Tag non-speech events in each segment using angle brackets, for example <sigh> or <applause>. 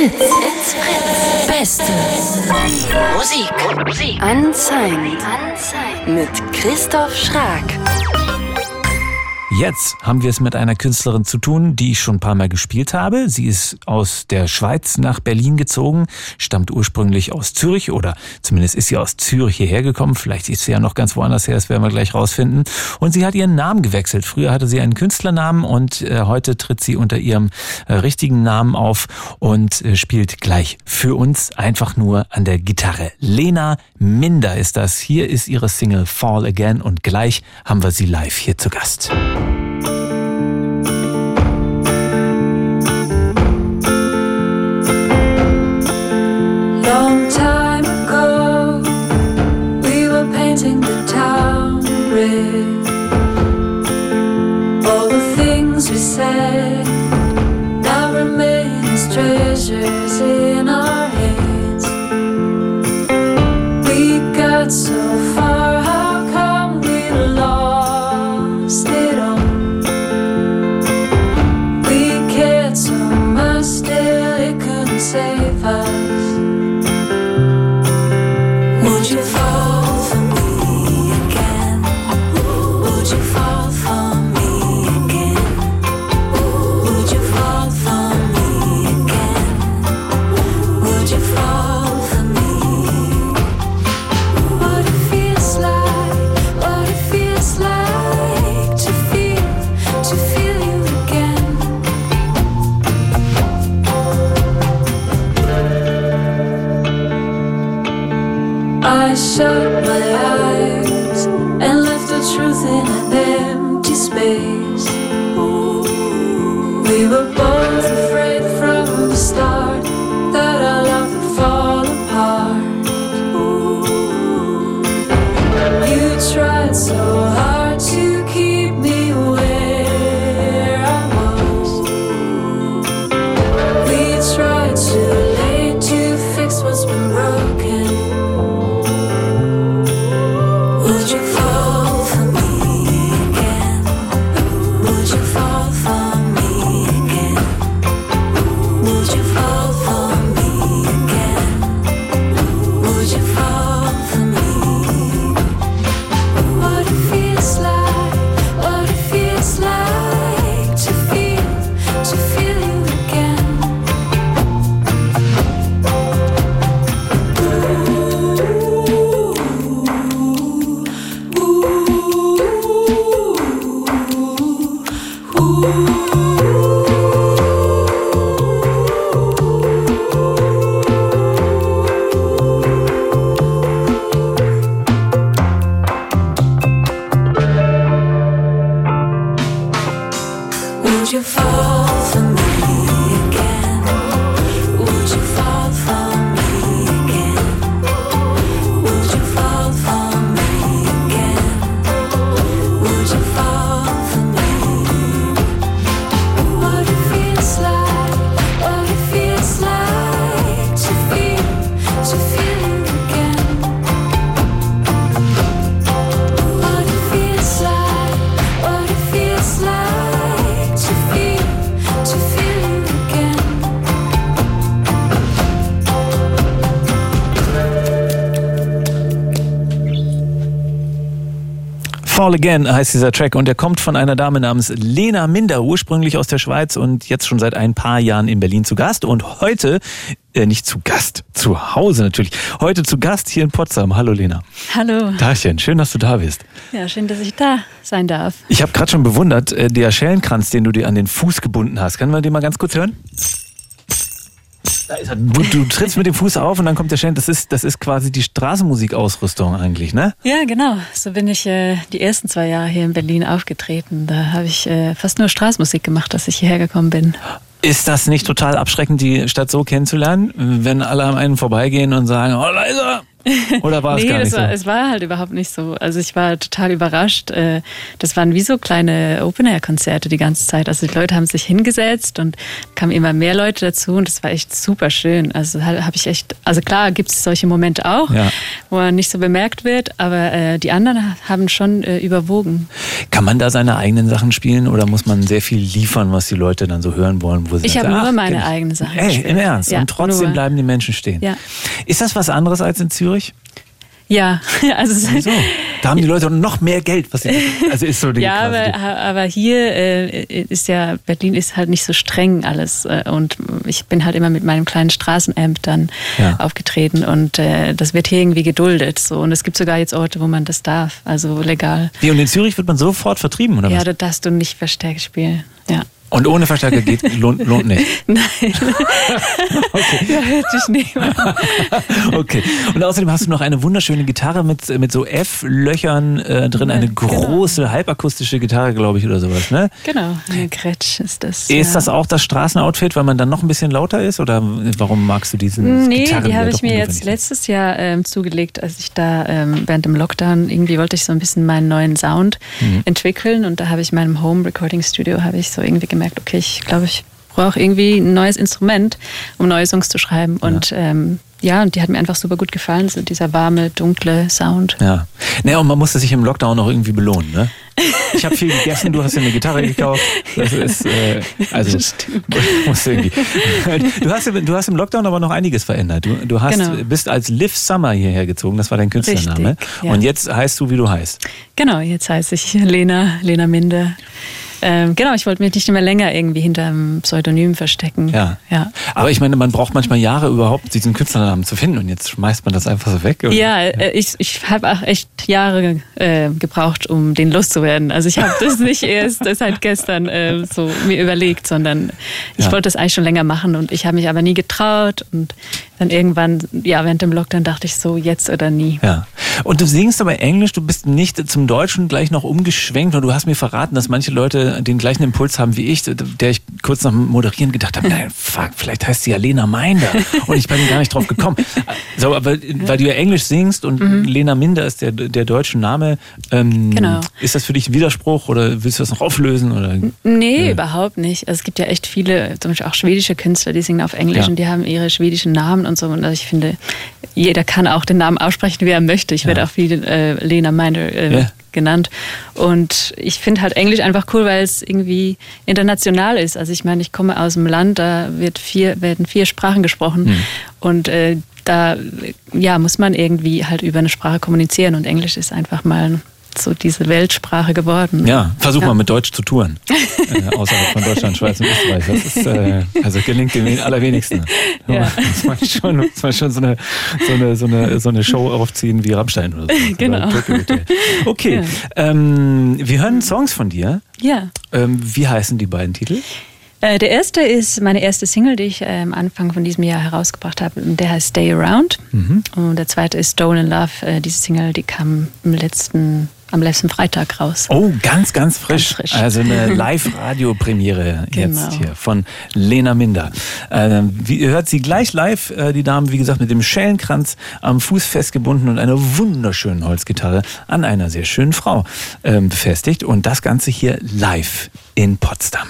Fritz. It's Fritz. Beste Musik. Musik. Unsigned. Unsigned. Mit Christoph Schrag. Jetzt haben wir es mit einer Künstlerin zu tun, die ich schon ein paar Mal gespielt habe. Sie ist aus der Schweiz nach Berlin gezogen, stammt ursprünglich aus Zürich oder zumindest ist sie aus Zürich hierher gekommen. Vielleicht ist sie ja noch ganz woanders her, das werden wir gleich rausfinden. Und sie hat ihren Namen gewechselt. Früher hatte sie einen Künstlernamen und äh, heute tritt sie unter ihrem äh, richtigen Namen auf und äh, spielt gleich für uns einfach nur an der Gitarre. Lena Minder ist das. Hier ist ihre Single Fall Again und gleich haben wir sie live hier zu Gast. I shut my eyes and left the truth in an empty space. Ooh. Fall Again heißt dieser Track und er kommt von einer Dame namens Lena Minder, ursprünglich aus der Schweiz und jetzt schon seit ein paar Jahren in Berlin zu Gast und heute, äh, nicht zu Gast, zu Hause natürlich, heute zu Gast hier in Potsdam. Hallo Lena. Hallo. Tagchen, schön, dass du da bist. Ja, schön, dass ich da sein darf. Ich habe gerade schon bewundert, äh, der Schellenkranz, den du dir an den Fuß gebunden hast. Können wir den mal ganz kurz hören? Da ist er. Du, du trittst mit dem Fuß auf und dann kommt der Schellen. Das ist, das ist quasi die Straßenmusikausrüstung eigentlich, ne? Ja, genau. So bin ich äh, die ersten zwei Jahre hier in Berlin aufgetreten. Da habe ich äh, fast nur Straßenmusik gemacht, dass ich hierher gekommen bin. Ist das nicht total abschreckend, die Stadt so kennenzulernen, wenn alle an einen vorbeigehen und sagen, oh, da ist er, <laughs> Oder war es nee, gar nicht das so? war, es war halt überhaupt nicht so. Also ich war total überrascht. Äh, Das waren wie so kleine Open-Air-Konzerte die ganze Zeit. Also die Leute haben sich hingesetzt und kamen immer mehr Leute dazu und das war echt super schön. Also habe ich echt, also klar gibt es solche Momente auch, Ja. wo man nicht so bemerkt wird, aber äh, die anderen haben schon äh, überwogen. Kann man da seine eigenen Sachen spielen oder muss man sehr viel liefern, was die Leute dann so hören wollen? Wo sie Ich habe nur ach, meine eigenen Sachen Ey, gespielt. im Ernst. Ja, Und trotzdem nur. bleiben die Menschen stehen. Ja. Ist das was anderes als in Zürich? Ja, <laughs> also es- Wieso? Da haben die Leute noch mehr Geld. Was sie, also ist so die Ja, aber, aber hier äh, ist ja, Berlin ist halt nicht so streng alles. äh, Und ich bin halt immer mit meinem kleinen Straßenamp dann Ja. aufgetreten und äh, das wird hier irgendwie geduldet. So. Und es gibt sogar jetzt Orte, wo man das darf, also legal. Wie, und in Zürich wird man sofort vertrieben, oder Ja, was? da darfst du nicht verstärkt spielen. Ja. Und ohne Verstärker geht, <laughs> lohnt, lohnt nicht. Nein. <laughs> Ja, hört dich nicht. <laughs> Okay. Und außerdem hast du noch eine wunderschöne Gitarre mit, mit so F-Löchern äh, drin, eine große halbakustische Gitarre, glaube ich, oder sowas, ne? Genau, eine Gretsch ist das. Ist ja. das auch das Straßenoutfit, weil man dann noch ein bisschen lauter ist? Oder warum magst du diesen Nee, Gitarren, die habe ich mir jetzt letztes Jahr ähm, zugelegt, als ich da ähm, während dem Lockdown irgendwie wollte ich so ein bisschen meinen neuen Sound Mhm. entwickeln und da habe ich in meinem Home Recording Studio habe ich so irgendwie gemerkt, okay, ich glaube, ich brauche irgendwie ein neues Instrument, um neue Songs zu schreiben und ähm, ja, und die hat mir einfach super gut gefallen, so dieser warme, dunkle Sound. Ja. Naja, und man musste sich im Lockdown auch irgendwie belohnen, ne? Ich habe viel gegessen, du hast dir eine Gitarre gekauft. Das ist, äh, also, <laughs> musst du irgendwie. Du hast, du hast im Lockdown aber noch einiges verändert. Du, du hast, Genau. bist als Liv Summer hierher gezogen, das war dein Künstlername. Richtig, ja. Und jetzt heißt du, wie du heißt. Genau, jetzt heiße ich Lena, Lena Minde. Ähm, genau, ich wollte mich nicht mehr länger irgendwie hinter einem Pseudonym verstecken. Ja. Ja. Aber ich meine, man braucht manchmal Jahre überhaupt, diesen Künstlernamen zu finden und jetzt schmeißt man das einfach so weg. oder? Ja, äh, ich, ich habe auch echt Jahre äh, gebraucht, um den loszuwerden. Also ich habe das nicht erst seit gestern äh, so mir überlegt, sondern ich Ja. wollte das eigentlich schon länger machen und ich habe mich aber nie getraut und dann irgendwann, ja, während dem Lockdown dachte ich so, jetzt oder nie. Ja. Und du singst aber Englisch, du bist nicht zum Deutschen gleich noch umgeschwenkt und du hast mir verraten, dass manche Leute den gleichen Impuls haben wie ich, der ich kurz nach dem Moderieren gedacht habe, nein, fuck, vielleicht heißt sie ja Lena Minder und ich bin gar nicht drauf gekommen. So, aber weil du ja Englisch singst und Lena Minder ist der, der deutsche Name, ähm, Genau. ist das für dich ein Widerspruch oder willst du das noch auflösen? Oder? Nee, überhaupt nicht. Also es gibt ja echt viele, zum Beispiel auch schwedische Künstler, die singen auf Englisch Ja. und die haben ihre schwedischen Namen und so. Und also ich finde, jeder kann auch den Namen aussprechen, wie er möchte. Ich werde auch wie äh, Lena Minder äh, Ja. genannt. Und ich finde halt Englisch einfach cool, weil es irgendwie international ist. Also ich meine, ich komme aus einem Land, da wird vier, werden vier Sprachen gesprochen. Hm. Und äh, da ja, muss man irgendwie halt über eine Sprache kommunizieren. Und Englisch ist einfach mal so diese Weltsprache geworden. Ja, versuch Ja. mal mit Deutsch zu touren. <laughs> äh, außerhalb von Deutschland, Schweiz und Österreich. Das ist, äh, also gelingt dem allerwenigsten. Ja. <laughs> Muss man schon, muss man schon so, eine, so, eine, so, eine, so eine Show aufziehen wie Rammstein oder so. <laughs> Genau. Oder. Okay, ähm, wir hören Songs von dir. ja. Ähm, wie heißen die beiden Titel? Äh, Der erste ist meine erste Single, die ich äh, am Anfang von diesem Jahr herausgebracht habe. Der heißt Stay Around. Mhm. Und der zweite ist Stolen Love. Äh, Diese Single, die kam im letzten, am letzten Freitag raus. Oh, ganz, ganz frisch. frisch. Also eine <laughs> Live-Radio-Premiere Genau. jetzt hier von Lena Minder. Ähm, wie, ihr hört sie gleich live, äh, die Dame, wie gesagt, mit dem Schellenkranz am Fuß festgebunden und einer wunderschönen Holzgitarre an einer sehr schönen Frau ähm, befestigt. Und das Ganze hier live in Potsdam.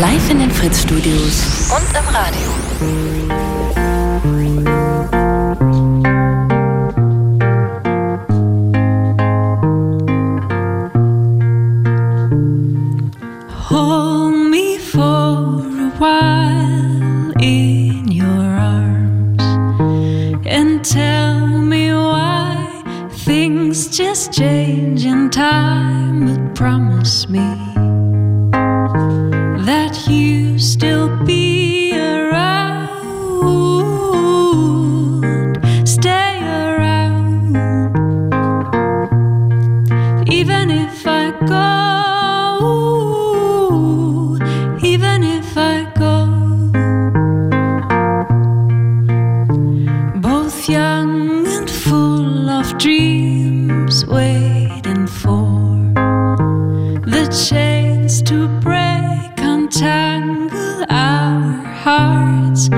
Live in den Fritz-Studios und im Radio. Just change in time. But promise me waiting for the chains to break, untangle our hearts,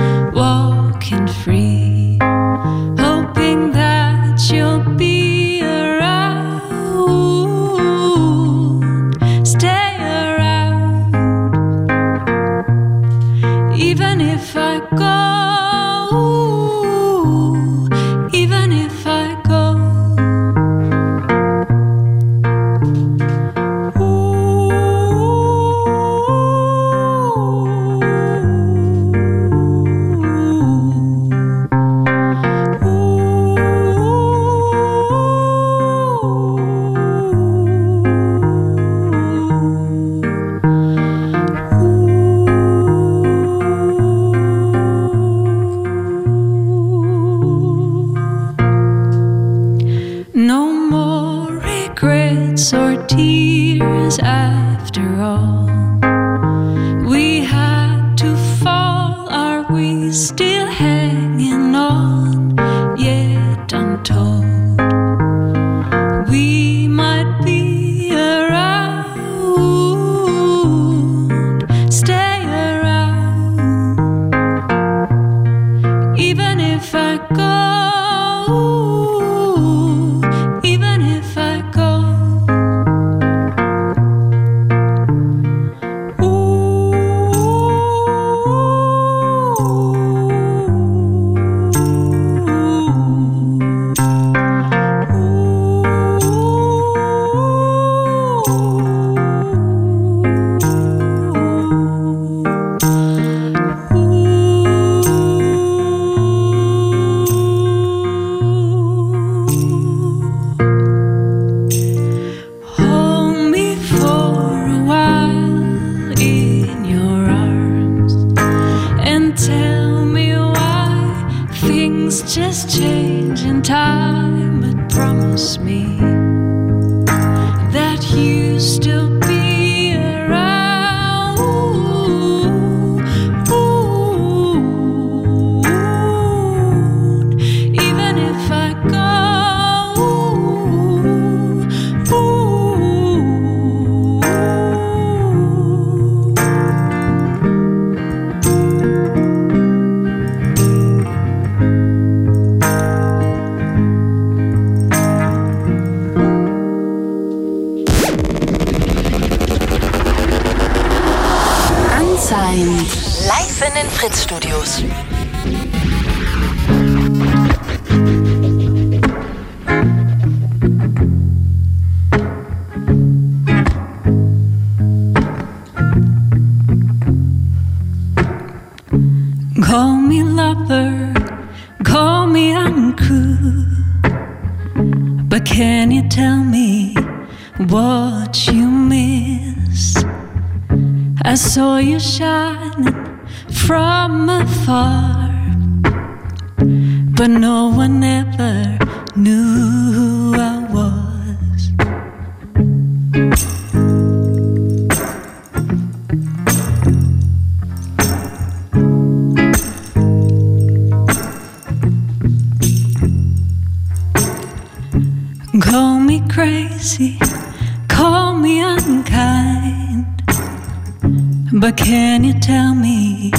But can you tell me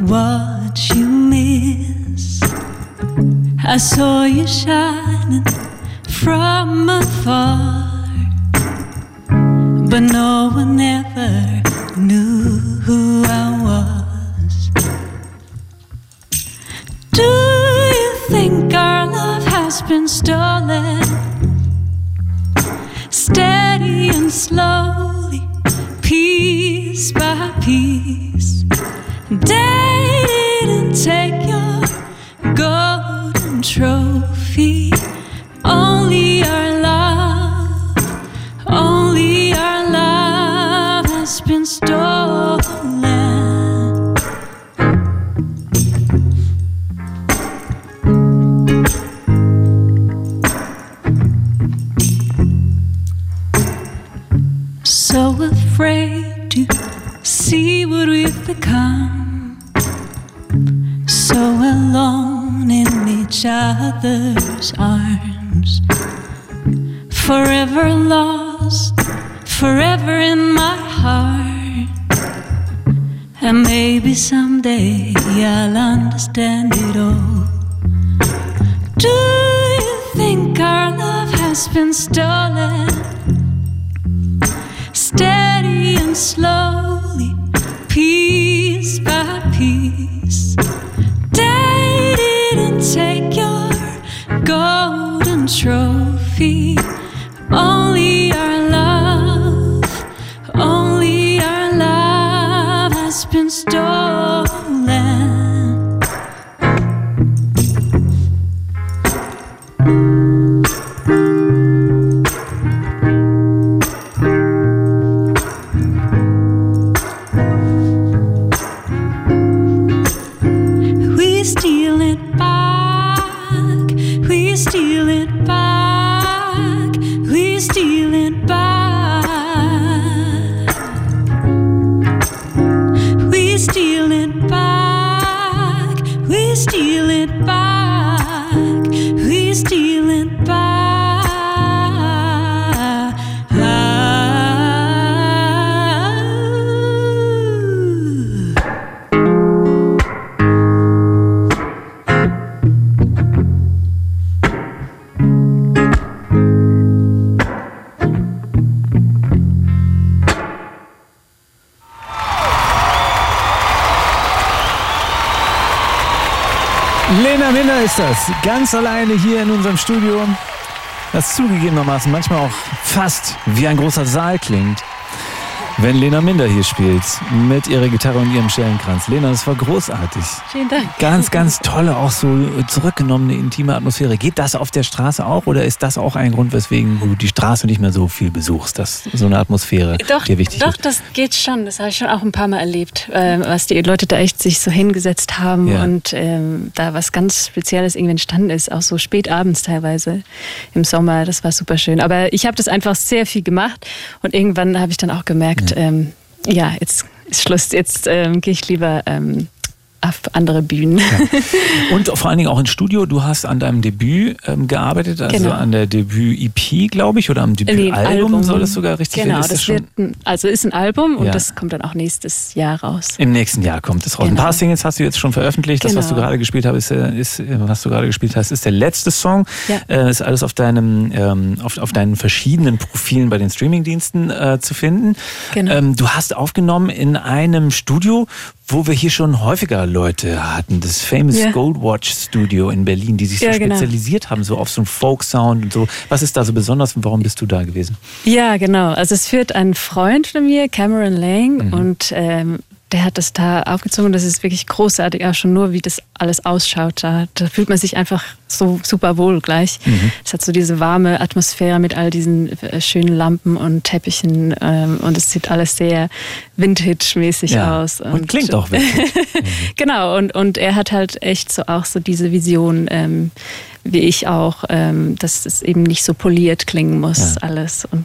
what you miss? I saw you shining from afar, but no one ever knew who I was. Do you think our love has been stolen? Steady and slow love's arms. Forever lost, forever in my heart. And maybe someday I'll understand it all. Do you think our love has been stolen? Steady and slow ist das. Ganz alleine hier in unserem Studio. Das zugegebenermaßen manchmal auch fast wie ein großer Saal klingt. Wenn Lena Minder hier spielt, mit ihrer Gitarre und ihrem Schellenkranz. Lena, das war großartig. Vielen Dank. Ganz, ganz tolle, auch so zurückgenommene, intime Atmosphäre. Geht das auf der Straße auch oder ist das auch ein Grund, weswegen du die Straße nicht mehr so viel besuchst, dass so eine Atmosphäre Doch, dir wichtig doch ist? das geht schon. Das habe ich schon auch ein paar Mal erlebt, äh, was die Leute da echt sich so hingesetzt haben Ja. und ähm, da was ganz Spezielles irgendwie entstanden ist, auch so spät abends teilweise im Sommer. Das war super schön. Aber ich habe das einfach sehr viel gemacht und irgendwann habe ich dann auch gemerkt, ja, ähm, ja jetzt ist Schluss. Jetzt ähm, gehe ich lieber ähm, auf andere Bühnen. Und vor allen Dingen auch ins Studio. Du hast an deinem Debüt ähm, gearbeitet, also Genau. an der Debüt-EP, glaube ich, oder am Nee, ein Debütalbum soll das sogar richtig Genau, werden. Ist das, das wird ein, also ist ein Album und Ja. das kommt dann auch nächstes Jahr raus. im nächsten Jahr kommt es raus. Ein Genau. paar Singles hast du jetzt schon veröffentlicht. Das, was du Genau. gerade gespielt hast, ist, ist, was du gerade gespielt hast, ist der letzte Song. Ja. Äh, ist alles auf deinem, ähm, auf, auf deinen verschiedenen Profilen bei den Streamingdiensten äh, zu finden. Genau. Ähm, du hast aufgenommen in einem Studio, wo wir hier schon häufiger Leute hatten, das Famous Ja. Goldwatch Studio in Berlin, die sich so Ja, genau. spezialisiert haben, so auf so einen Folk-Sound und so. Was ist da so besonders und warum bist du da gewesen? Ja, genau. Also es führt ein Freund von mir, Cameron Lang, Mhm. und ähm, der hat das da aufgezogen. Das ist wirklich großartig, auch schon nur, wie das alles ausschaut. Da, da fühlt man sich einfach so super wohl gleich. Mhm. Es hat so diese warme Atmosphäre mit all diesen äh, schönen Lampen und Teppichen ähm, und es sieht alles sehr Vintage-mäßig aus. und klingt auch <laughs> witzig. Genau, und, und er hat halt echt so auch so diese Vision, ähm, wie ich auch, ähm, dass es eben nicht so poliert klingen muss, alles. Und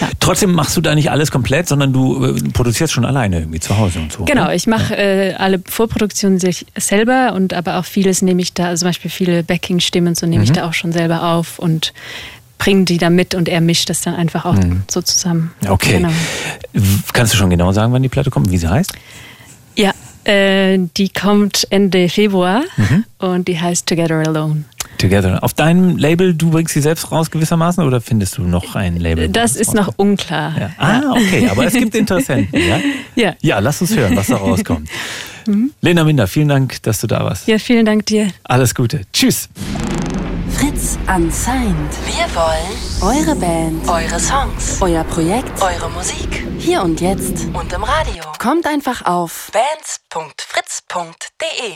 ja. Trotzdem machst du da nicht alles komplett, sondern du äh, produzierst schon alleine irgendwie zu Hause und so. Genau, oder? ich mache äh, alle Vorproduktionen sich selber und aber auch vieles nehme ich da, also zum Beispiel viele Backing-Stimmen, so nehme Mhm. ich da auch schon selber auf und bringe die da mit und er mischt das dann einfach auch so zusammen. Mhm. Okay. Genau. Kannst du schon genau sagen, wann die Platte kommt, wie sie heißt? Äh, die kommt Ende Februar Mhm. und die heißt Together Alone. Together. Auf deinem Label, du bringst sie selbst raus gewissermaßen oder findest du noch ein Label? Das ist noch unklar. Ja. Ah, okay, aber es gibt <laughs> Interessenten, ja? Ja. Ja, lass uns hören, was da <laughs> rauskommt. Lena Minder, vielen Dank, dass du da warst. Ja, vielen Dank dir. Alles Gute. Tschüss. Fritz unsigned. Wir wollen Eure Band, eure Songs, euer Projekt, eure Musik hier und jetzt. und im Radio. Kommt einfach auf Bands.fritz.de